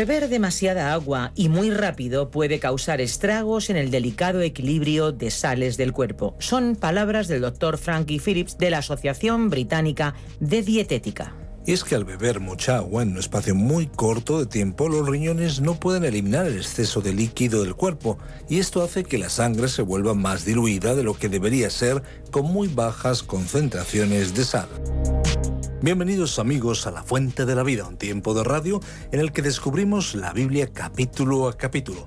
Beber demasiada agua y muy rápido puede causar estragos en el delicado equilibrio de sales del cuerpo. Son palabras del doctor Frankie Phillips de la Asociación Británica de Dietética. Y es que al beber mucha agua en un espacio muy corto de tiempo, los riñones no pueden eliminar el exceso de líquido del cuerpo y esto hace que la sangre se vuelva más diluida de lo que debería ser con muy bajas concentraciones de sal. Bienvenidos amigos a La Fuente de la Vida, un tiempo de radio en el que descubrimos la Biblia capítulo a capítulo.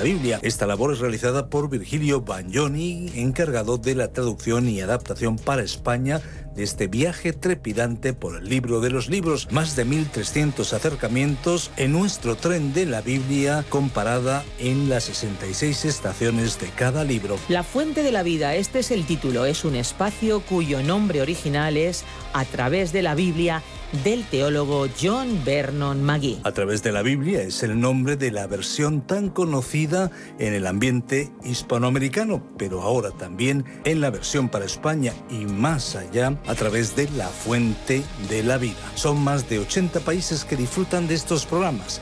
Biblia. Esta labor es realizada por Virgilio Bagnoni, encargado de la traducción y adaptación para España de este viaje trepidante por el libro de los libros, más de 1.300 acercamientos en nuestro tren de la Biblia comparada en las 66 estaciones de cada libro. La fuente de la vida, este es el título, es un espacio cuyo nombre original es A través de la Biblia del teólogo John Vernon Magee. A través de la Biblia es el nombre de la versión tan conocida en el ambiente hispanoamericano, pero ahora también en la versión para España y más allá a través de la fuente de la vida. Son más de 80 países que disfrutan de estos programas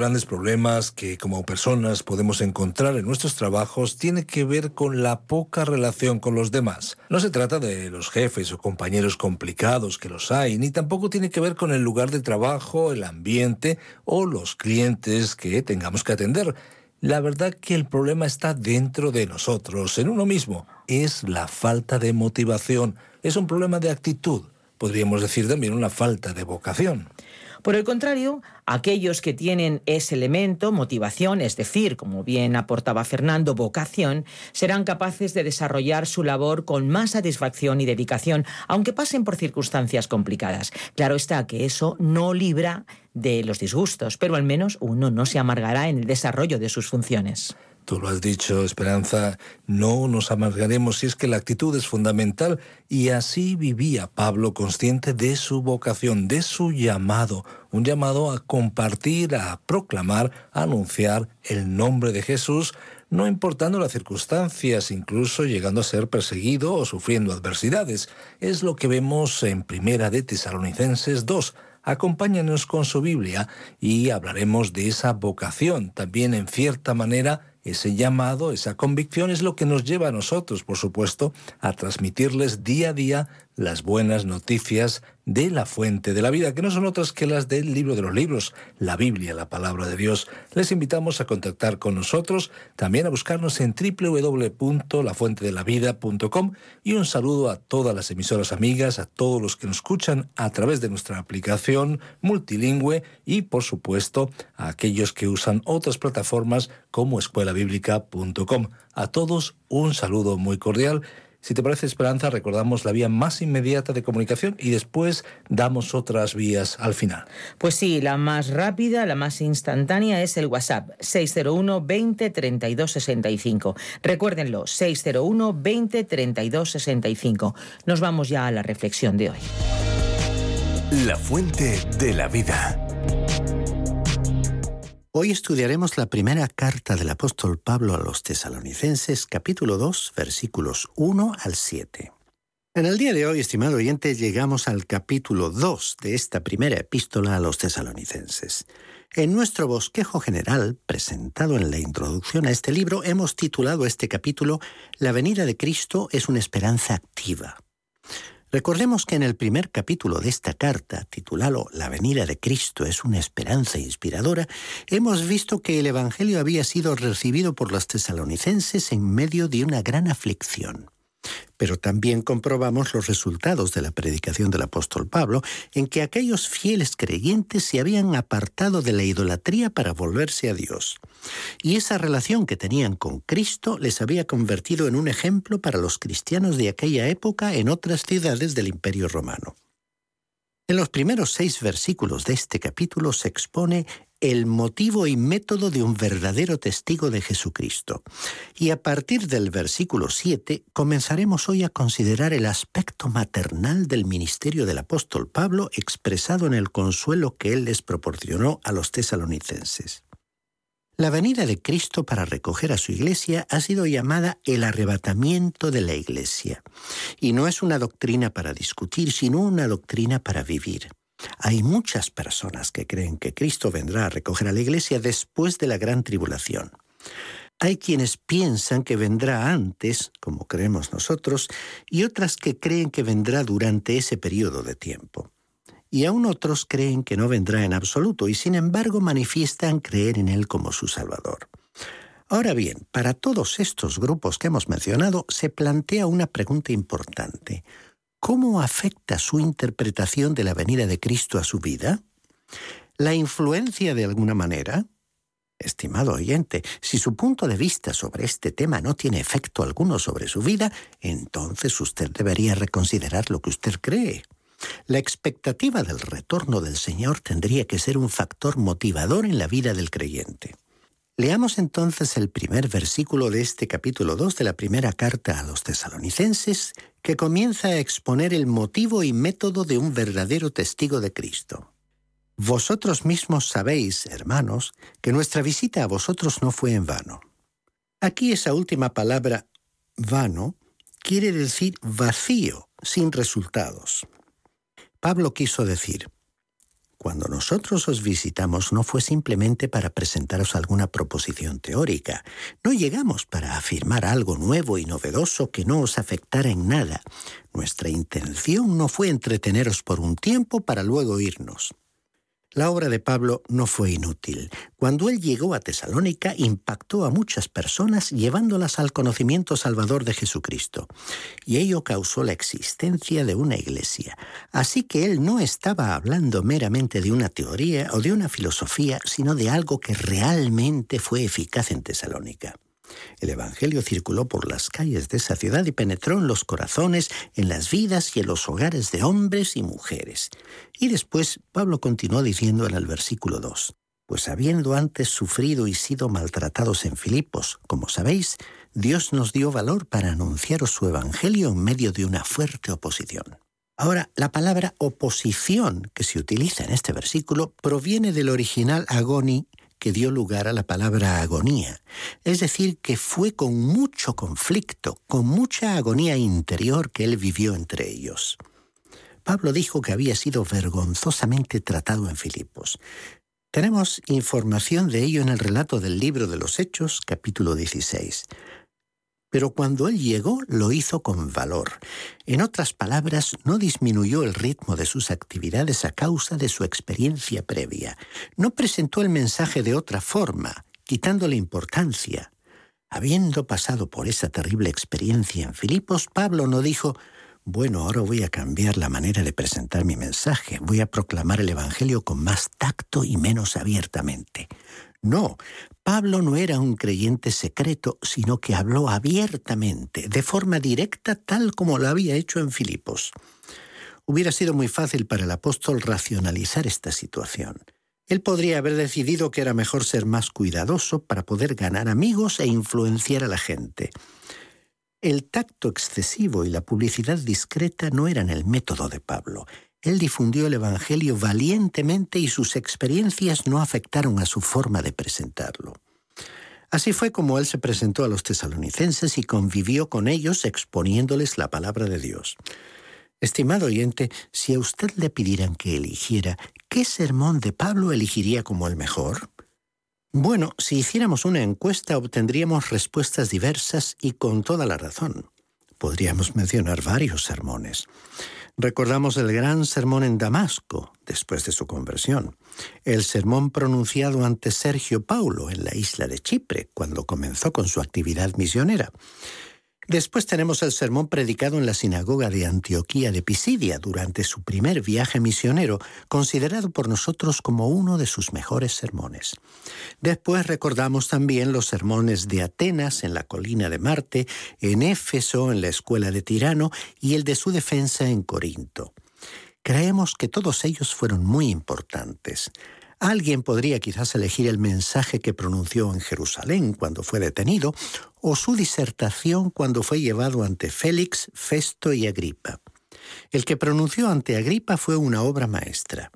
Grandes problemas que como personas podemos encontrar en nuestros trabajos tiene que ver con la poca relación con los demás. No se trata de los jefes o compañeros complicados que los hay, ni tampoco tiene que ver con el lugar de trabajo, el ambiente o los clientes que tengamos que atender. La verdad que el problema está dentro de nosotros, en uno mismo. Es la falta de motivación. Es un problema de actitud. Podríamos decir también una falta de vocación. Por el contrario, aquellos que tienen ese elemento, motivación, es decir, como bien aportaba Fernando, vocación, serán capaces de desarrollar su labor con más satisfacción y dedicación, aunque pasen por circunstancias complicadas. Claro está que eso no libra de los disgustos, pero al menos uno no se amargará en el desarrollo de sus funciones. Tú lo has dicho, Esperanza, no nos amargaremos si es que la actitud es fundamental y así vivía Pablo consciente de su vocación, de su llamado, un llamado a compartir, a proclamar, a anunciar el nombre de Jesús, no importando las circunstancias, incluso llegando a ser perseguido o sufriendo adversidades. Es lo que vemos en Primera de Tesalonicenses 2. Acompáñanos con su Biblia y hablaremos de esa vocación, también en cierta manera ese llamado, esa convicción es lo que nos lleva a nosotros, por supuesto, a transmitirles día a día las buenas noticias de la fuente de la vida, que no son otras que las del libro de los libros, la Biblia, la palabra de Dios. Les invitamos a contactar con nosotros, también a buscarnos en www.lafuentedelavida.com y un saludo a todas las emisoras amigas, a todos los que nos escuchan a través de nuestra aplicación multilingüe y, por supuesto, a aquellos que usan otras plataformas como escuelabíblica.com. A todos un saludo muy cordial si te parece, Esperanza, recordamos la vía más inmediata de comunicación y después damos otras vías al final. Pues sí, la más rápida, la más instantánea es el WhatsApp 601 20 32 65. Recuérdenlo, 601 20 32 65. Nos vamos ya a la reflexión de hoy. La fuente de la vida. Hoy estudiaremos la primera carta del apóstol Pablo a los tesalonicenses, capítulo 2, versículos 1 al 7. En el día de hoy, estimado oyente, llegamos al capítulo 2 de esta primera epístola a los tesalonicenses. En nuestro bosquejo general, presentado en la introducción a este libro, hemos titulado este capítulo La venida de Cristo es una esperanza activa. Recordemos que en el primer capítulo de esta carta, titulado La venida de Cristo es una esperanza inspiradora, hemos visto que el Evangelio había sido recibido por los tesalonicenses en medio de una gran aflicción. Pero también comprobamos los resultados de la predicación del apóstol Pablo, en que aquellos fieles creyentes se habían apartado de la idolatría para volverse a Dios. Y esa relación que tenían con Cristo les había convertido en un ejemplo para los cristianos de aquella época en otras ciudades del Imperio Romano. En los primeros seis versículos de este capítulo se expone el motivo y método de un verdadero testigo de Jesucristo. Y a partir del versículo 7 comenzaremos hoy a considerar el aspecto maternal del ministerio del apóstol Pablo expresado en el consuelo que él les proporcionó a los tesalonicenses. La venida de Cristo para recoger a su iglesia ha sido llamada el arrebatamiento de la iglesia. Y no es una doctrina para discutir, sino una doctrina para vivir. Hay muchas personas que creen que Cristo vendrá a recoger a la iglesia después de la gran tribulación. Hay quienes piensan que vendrá antes, como creemos nosotros, y otras que creen que vendrá durante ese periodo de tiempo. Y aún otros creen que no vendrá en absoluto y sin embargo manifiestan creer en Él como su Salvador. Ahora bien, para todos estos grupos que hemos mencionado se plantea una pregunta importante. ¿Cómo afecta su interpretación de la venida de Cristo a su vida? ¿La influencia de alguna manera? Estimado oyente, si su punto de vista sobre este tema no tiene efecto alguno sobre su vida, entonces usted debería reconsiderar lo que usted cree. La expectativa del retorno del Señor tendría que ser un factor motivador en la vida del creyente. Leamos entonces el primer versículo de este capítulo 2 de la primera carta a los tesalonicenses, que comienza a exponer el motivo y método de un verdadero testigo de Cristo. Vosotros mismos sabéis, hermanos, que nuestra visita a vosotros no fue en vano. Aquí esa última palabra, vano, quiere decir vacío, sin resultados. Pablo quiso decir, cuando nosotros os visitamos no fue simplemente para presentaros alguna proposición teórica. No llegamos para afirmar algo nuevo y novedoso que no os afectara en nada. Nuestra intención no fue entreteneros por un tiempo para luego irnos. La obra de Pablo no fue inútil. Cuando él llegó a Tesalónica impactó a muchas personas llevándolas al conocimiento salvador de Jesucristo. Y ello causó la existencia de una iglesia. Así que él no estaba hablando meramente de una teoría o de una filosofía, sino de algo que realmente fue eficaz en Tesalónica. El Evangelio circuló por las calles de esa ciudad y penetró en los corazones, en las vidas y en los hogares de hombres y mujeres. Y después Pablo continuó diciendo en el versículo 2, Pues habiendo antes sufrido y sido maltratados en Filipos, como sabéis, Dios nos dio valor para anunciaros su Evangelio en medio de una fuerte oposición. Ahora, la palabra oposición que se utiliza en este versículo proviene del original agoni que dio lugar a la palabra agonía. Es decir, que fue con mucho conflicto, con mucha agonía interior que él vivió entre ellos. Pablo dijo que había sido vergonzosamente tratado en Filipos. Tenemos información de ello en el relato del libro de los Hechos, capítulo 16 pero cuando él llegó lo hizo con valor. En otras palabras, no disminuyó el ritmo de sus actividades a causa de su experiencia previa. No presentó el mensaje de otra forma, quitándole importancia. Habiendo pasado por esa terrible experiencia en Filipos, Pablo no dijo, bueno, ahora voy a cambiar la manera de presentar mi mensaje, voy a proclamar el Evangelio con más tacto y menos abiertamente. No, Pablo no era un creyente secreto, sino que habló abiertamente, de forma directa, tal como lo había hecho en Filipos. Hubiera sido muy fácil para el apóstol racionalizar esta situación. Él podría haber decidido que era mejor ser más cuidadoso para poder ganar amigos e influenciar a la gente. El tacto excesivo y la publicidad discreta no eran el método de Pablo. Él difundió el Evangelio valientemente y sus experiencias no afectaron a su forma de presentarlo. Así fue como él se presentó a los tesalonicenses y convivió con ellos exponiéndoles la palabra de Dios. Estimado oyente, si a usted le pidieran que eligiera, ¿qué sermón de Pablo elegiría como el mejor? Bueno, si hiciéramos una encuesta obtendríamos respuestas diversas y con toda la razón. Podríamos mencionar varios sermones. Recordamos el gran sermón en Damasco, después de su conversión, el sermón pronunciado ante Sergio Paulo en la isla de Chipre, cuando comenzó con su actividad misionera, Después tenemos el sermón predicado en la sinagoga de Antioquía de Pisidia durante su primer viaje misionero, considerado por nosotros como uno de sus mejores sermones. Después recordamos también los sermones de Atenas en la colina de Marte, en Éfeso en la escuela de Tirano y el de su defensa en Corinto. Creemos que todos ellos fueron muy importantes. Alguien podría quizás elegir el mensaje que pronunció en Jerusalén cuando fue detenido o su disertación cuando fue llevado ante Félix, Festo y Agripa. El que pronunció ante Agripa fue una obra maestra.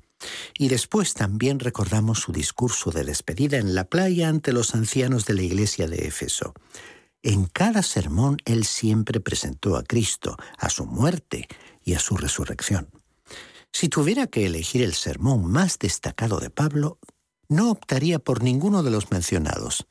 Y después también recordamos su discurso de despedida en la playa ante los ancianos de la iglesia de Éfeso. En cada sermón él siempre presentó a Cristo, a su muerte y a su resurrección. Si tuviera que elegir el sermón más destacado de Pablo, no optaría por ninguno de los mencionados.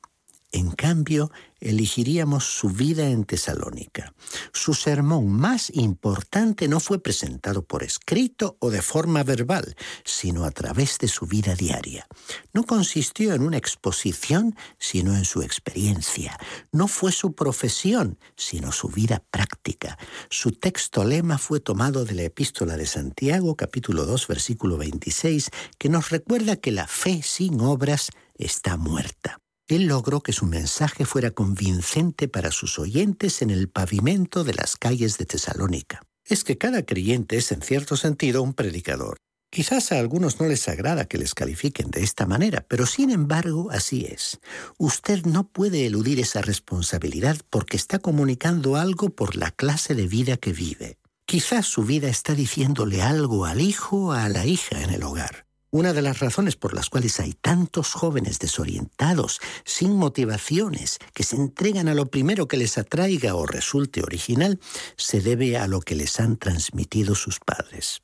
En cambio, elegiríamos su vida en Tesalónica. Su sermón más importante no fue presentado por escrito o de forma verbal, sino a través de su vida diaria. No consistió en una exposición, sino en su experiencia. No fue su profesión, sino su vida práctica. Su texto lema fue tomado de la epístola de Santiago, capítulo 2, versículo 26, que nos recuerda que la fe sin obras está muerta. Él logró que su mensaje fuera convincente para sus oyentes en el pavimento de las calles de Tesalónica. Es que cada creyente es en cierto sentido un predicador. Quizás a algunos no les agrada que les califiquen de esta manera, pero sin embargo así es. Usted no puede eludir esa responsabilidad porque está comunicando algo por la clase de vida que vive. Quizás su vida está diciéndole algo al hijo o a la hija en el hogar. Una de las razones por las cuales hay tantos jóvenes desorientados, sin motivaciones, que se entregan a lo primero que les atraiga o resulte original, se debe a lo que les han transmitido sus padres.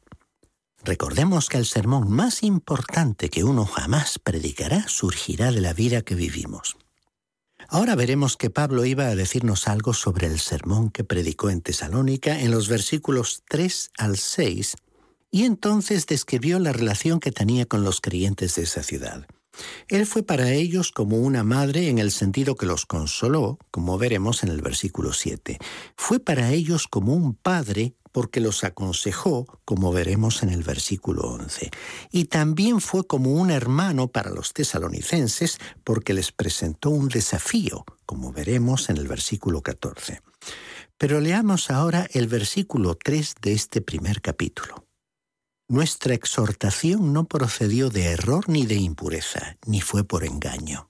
Recordemos que el sermón más importante que uno jamás predicará surgirá de la vida que vivimos. Ahora veremos que Pablo iba a decirnos algo sobre el sermón que predicó en Tesalónica en los versículos 3 al 6 y entonces describió la relación que tenía con los creyentes de esa ciudad. Él fue para ellos como una madre en el sentido que los consoló, como veremos en el versículo 7. Fue para ellos como un padre porque los aconsejó, como veremos en el versículo 11. Y también fue como un hermano para los tesalonicenses porque les presentó un desafío, como veremos en el versículo 14. Pero leamos ahora el versículo 3 de este primer capítulo. Nuestra exhortación no procedió de error ni de impureza, ni fue por engaño.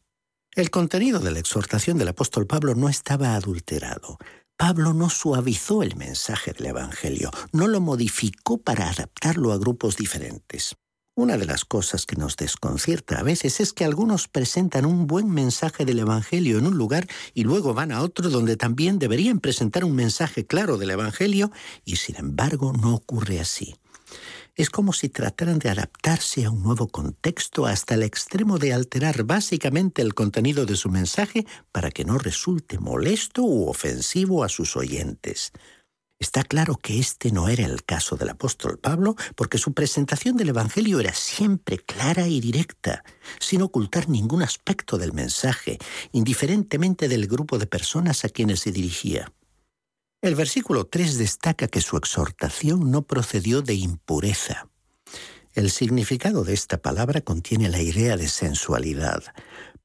El contenido de la exhortación del apóstol Pablo no estaba adulterado. Pablo no suavizó el mensaje del Evangelio, no lo modificó para adaptarlo a grupos diferentes. Una de las cosas que nos desconcierta a veces es que algunos presentan un buen mensaje del Evangelio en un lugar y luego van a otro donde también deberían presentar un mensaje claro del Evangelio y sin embargo no ocurre así. Es como si trataran de adaptarse a un nuevo contexto hasta el extremo de alterar básicamente el contenido de su mensaje para que no resulte molesto u ofensivo a sus oyentes. Está claro que este no era el caso del apóstol Pablo, porque su presentación del Evangelio era siempre clara y directa, sin ocultar ningún aspecto del mensaje, indiferentemente del grupo de personas a quienes se dirigía. El versículo 3 destaca que su exhortación no procedió de impureza. El significado de esta palabra contiene la idea de sensualidad.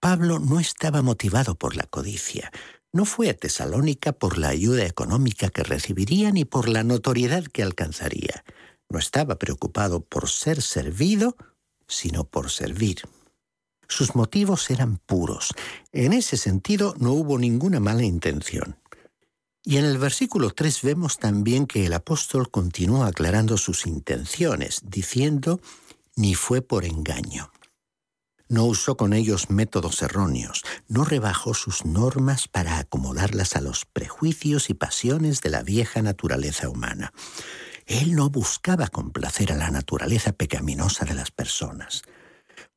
Pablo no estaba motivado por la codicia. No fue a Tesalónica por la ayuda económica que recibiría ni por la notoriedad que alcanzaría. No estaba preocupado por ser servido, sino por servir. Sus motivos eran puros. En ese sentido no hubo ninguna mala intención. Y en el versículo 3 vemos también que el apóstol continuó aclarando sus intenciones, diciendo, ni fue por engaño. No usó con ellos métodos erróneos, no rebajó sus normas para acomodarlas a los prejuicios y pasiones de la vieja naturaleza humana. Él no buscaba complacer a la naturaleza pecaminosa de las personas.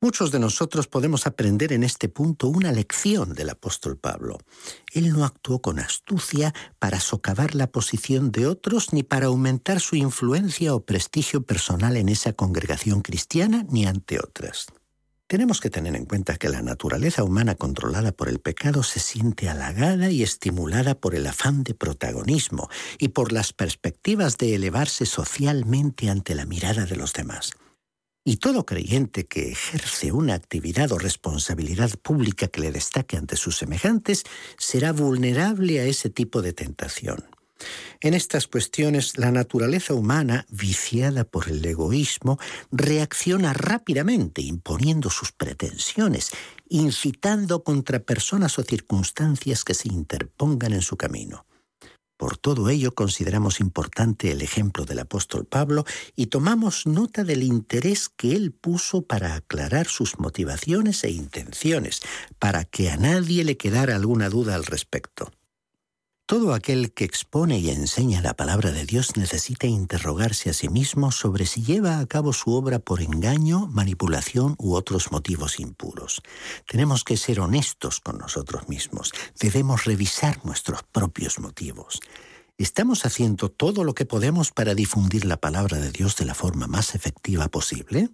Muchos de nosotros podemos aprender en este punto una lección del apóstol Pablo. Él no actuó con astucia para socavar la posición de otros ni para aumentar su influencia o prestigio personal en esa congregación cristiana ni ante otras. Tenemos que tener en cuenta que la naturaleza humana controlada por el pecado se siente halagada y estimulada por el afán de protagonismo y por las perspectivas de elevarse socialmente ante la mirada de los demás. Y todo creyente que ejerce una actividad o responsabilidad pública que le destaque ante sus semejantes será vulnerable a ese tipo de tentación. En estas cuestiones, la naturaleza humana, viciada por el egoísmo, reacciona rápidamente imponiendo sus pretensiones, incitando contra personas o circunstancias que se interpongan en su camino. Por todo ello consideramos importante el ejemplo del apóstol Pablo y tomamos nota del interés que él puso para aclarar sus motivaciones e intenciones, para que a nadie le quedara alguna duda al respecto. Todo aquel que expone y enseña la palabra de Dios necesita interrogarse a sí mismo sobre si lleva a cabo su obra por engaño, manipulación u otros motivos impuros. Tenemos que ser honestos con nosotros mismos. Debemos revisar nuestros propios motivos. ¿Estamos haciendo todo lo que podemos para difundir la palabra de Dios de la forma más efectiva posible?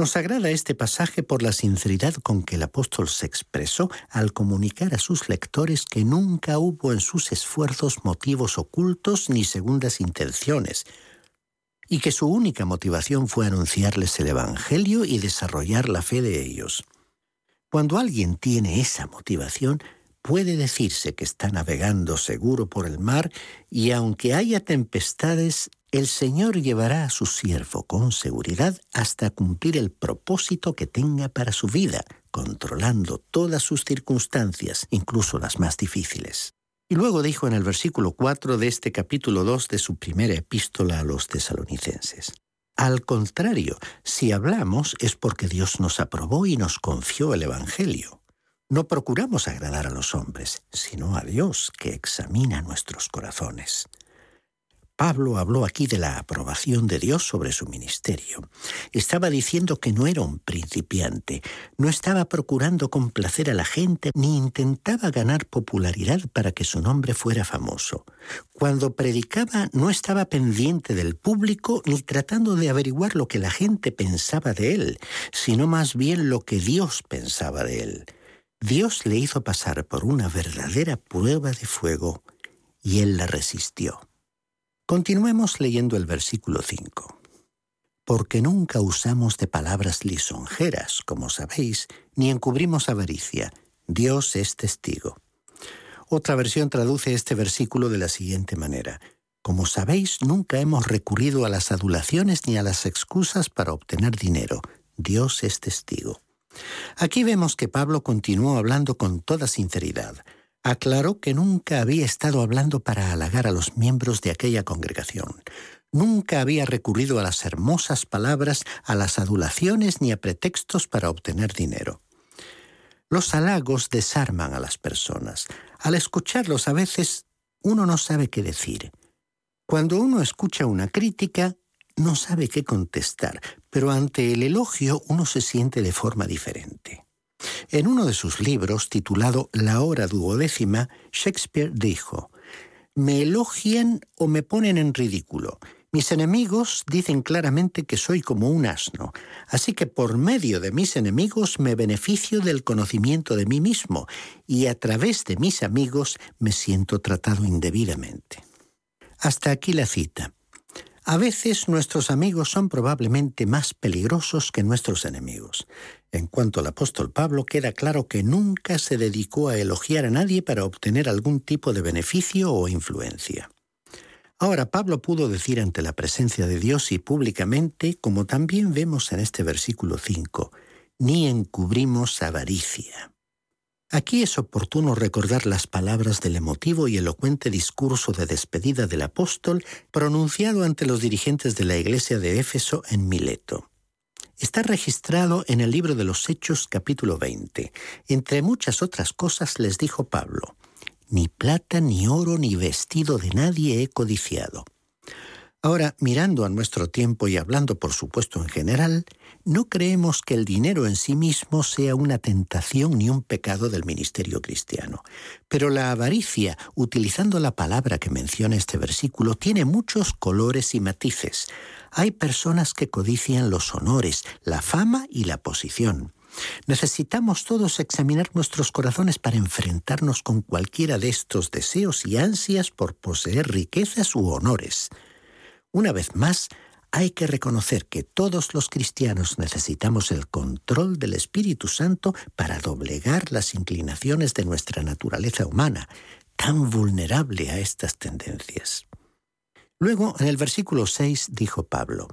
Nos agrada este pasaje por la sinceridad con que el apóstol se expresó al comunicar a sus lectores que nunca hubo en sus esfuerzos motivos ocultos ni segundas intenciones, y que su única motivación fue anunciarles el Evangelio y desarrollar la fe de ellos. Cuando alguien tiene esa motivación, puede decirse que está navegando seguro por el mar y aunque haya tempestades, el Señor llevará a su siervo con seguridad hasta cumplir el propósito que tenga para su vida, controlando todas sus circunstancias, incluso las más difíciles. Y luego dijo en el versículo 4 de este capítulo 2 de su primera epístola a los tesalonicenses. Al contrario, si hablamos es porque Dios nos aprobó y nos confió el Evangelio. No procuramos agradar a los hombres, sino a Dios que examina nuestros corazones. Pablo habló aquí de la aprobación de Dios sobre su ministerio. Estaba diciendo que no era un principiante, no estaba procurando complacer a la gente ni intentaba ganar popularidad para que su nombre fuera famoso. Cuando predicaba no estaba pendiente del público ni tratando de averiguar lo que la gente pensaba de él, sino más bien lo que Dios pensaba de él. Dios le hizo pasar por una verdadera prueba de fuego y él la resistió. Continuemos leyendo el versículo 5. Porque nunca usamos de palabras lisonjeras, como sabéis, ni encubrimos avaricia. Dios es testigo. Otra versión traduce este versículo de la siguiente manera. Como sabéis, nunca hemos recurrido a las adulaciones ni a las excusas para obtener dinero. Dios es testigo. Aquí vemos que Pablo continuó hablando con toda sinceridad. Aclaró que nunca había estado hablando para halagar a los miembros de aquella congregación. Nunca había recurrido a las hermosas palabras, a las adulaciones ni a pretextos para obtener dinero. Los halagos desarman a las personas. Al escucharlos a veces uno no sabe qué decir. Cuando uno escucha una crítica, no sabe qué contestar, pero ante el elogio uno se siente de forma diferente. En uno de sus libros, titulado La hora duodécima, Shakespeare dijo, Me elogian o me ponen en ridículo. Mis enemigos dicen claramente que soy como un asno, así que por medio de mis enemigos me beneficio del conocimiento de mí mismo y a través de mis amigos me siento tratado indebidamente. Hasta aquí la cita. A veces nuestros amigos son probablemente más peligrosos que nuestros enemigos. En cuanto al apóstol Pablo, queda claro que nunca se dedicó a elogiar a nadie para obtener algún tipo de beneficio o influencia. Ahora Pablo pudo decir ante la presencia de Dios y públicamente, como también vemos en este versículo 5, ni encubrimos avaricia. Aquí es oportuno recordar las palabras del emotivo y elocuente discurso de despedida del apóstol pronunciado ante los dirigentes de la iglesia de Éfeso en Mileto. Está registrado en el libro de los Hechos capítulo 20. Entre muchas otras cosas les dijo Pablo, Ni plata, ni oro, ni vestido de nadie he codiciado Ahora, mirando a nuestro tiempo y hablando por supuesto en general, no creemos que el dinero en sí mismo sea una tentación ni un pecado del ministerio cristiano. Pero la avaricia, utilizando la palabra que menciona este versículo, tiene muchos colores y matices. Hay personas que codician los honores, la fama y la posición. Necesitamos todos examinar nuestros corazones para enfrentarnos con cualquiera de estos deseos y ansias por poseer riquezas u honores. Una vez más, hay que reconocer que todos los cristianos necesitamos el control del Espíritu Santo para doblegar las inclinaciones de nuestra naturaleza humana, tan vulnerable a estas tendencias. Luego, en el versículo 6 dijo Pablo,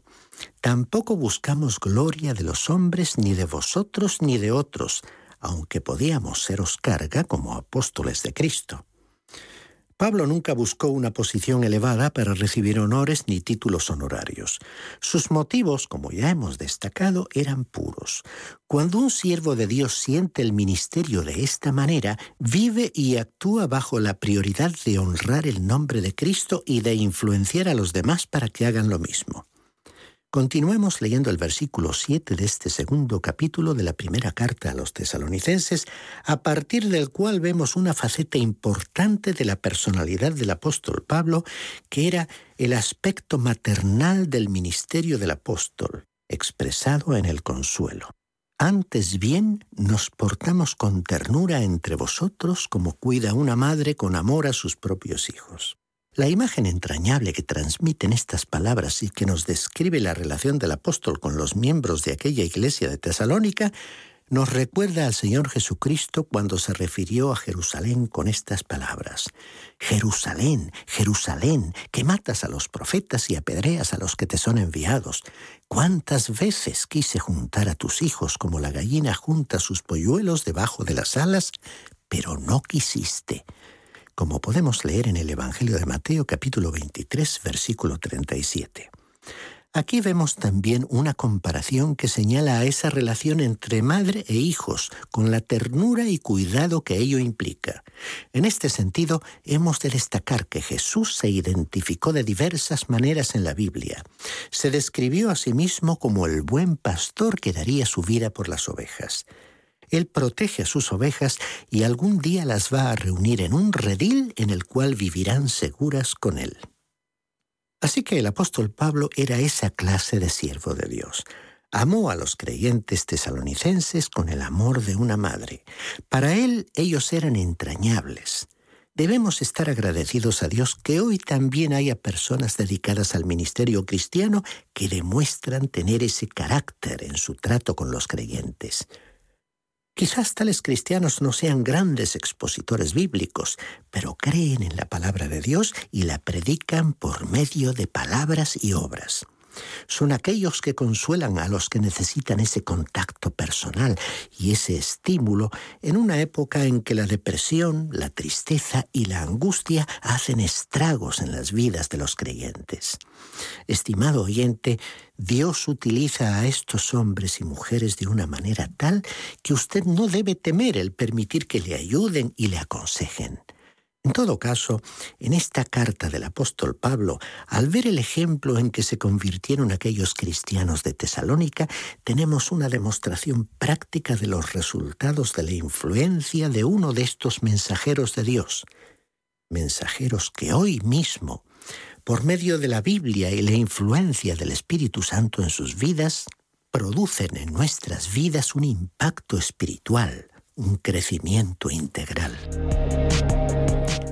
Tampoco buscamos gloria de los hombres, ni de vosotros, ni de otros, aunque podíamos seros carga como apóstoles de Cristo. Pablo nunca buscó una posición elevada para recibir honores ni títulos honorarios. Sus motivos, como ya hemos destacado, eran puros. Cuando un siervo de Dios siente el ministerio de esta manera, vive y actúa bajo la prioridad de honrar el nombre de Cristo y de influenciar a los demás para que hagan lo mismo. Continuemos leyendo el versículo 7 de este segundo capítulo de la primera carta a los tesalonicenses, a partir del cual vemos una faceta importante de la personalidad del apóstol Pablo, que era el aspecto maternal del ministerio del apóstol, expresado en el consuelo. Antes bien, nos portamos con ternura entre vosotros como cuida una madre con amor a sus propios hijos. La imagen entrañable que transmiten estas palabras y que nos describe la relación del apóstol con los miembros de aquella iglesia de Tesalónica nos recuerda al Señor Jesucristo cuando se refirió a Jerusalén con estas palabras. Jerusalén, Jerusalén, que matas a los profetas y apedreas a los que te son enviados. ¿Cuántas veces quise juntar a tus hijos como la gallina junta sus polluelos debajo de las alas, pero no quisiste? Como podemos leer en el Evangelio de Mateo capítulo 23 versículo 37. Aquí vemos también una comparación que señala a esa relación entre madre e hijos, con la ternura y cuidado que ello implica. En este sentido, hemos de destacar que Jesús se identificó de diversas maneras en la Biblia. Se describió a sí mismo como el buen pastor que daría su vida por las ovejas. Él protege a sus ovejas y algún día las va a reunir en un redil en el cual vivirán seguras con Él. Así que el apóstol Pablo era esa clase de siervo de Dios. Amó a los creyentes tesalonicenses con el amor de una madre. Para él ellos eran entrañables. Debemos estar agradecidos a Dios que hoy también haya personas dedicadas al ministerio cristiano que demuestran tener ese carácter en su trato con los creyentes. Quizás tales cristianos no sean grandes expositores bíblicos, pero creen en la palabra de Dios y la predican por medio de palabras y obras. Son aquellos que consuelan a los que necesitan ese contacto personal y ese estímulo en una época en que la depresión, la tristeza y la angustia hacen estragos en las vidas de los creyentes. Estimado oyente, Dios utiliza a estos hombres y mujeres de una manera tal que usted no debe temer el permitir que le ayuden y le aconsejen. En todo caso, en esta carta del apóstol Pablo, al ver el ejemplo en que se convirtieron aquellos cristianos de Tesalónica, tenemos una demostración práctica de los resultados de la influencia de uno de estos mensajeros de Dios. Mensajeros que hoy mismo, por medio de la Biblia y la influencia del Espíritu Santo en sus vidas, producen en nuestras vidas un impacto espiritual, un crecimiento integral.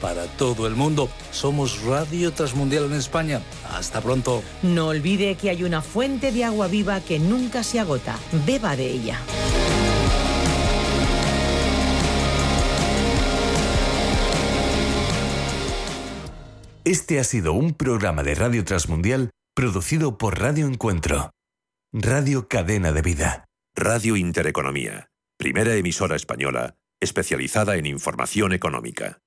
para todo el mundo. Somos Radio Transmundial en España. Hasta pronto. No olvide que hay una fuente de agua viva que nunca se agota. Beba de ella. Este ha sido un programa de Radio Transmundial producido por Radio Encuentro, Radio Cadena de Vida, Radio Intereconomía, primera emisora española especializada en información económica.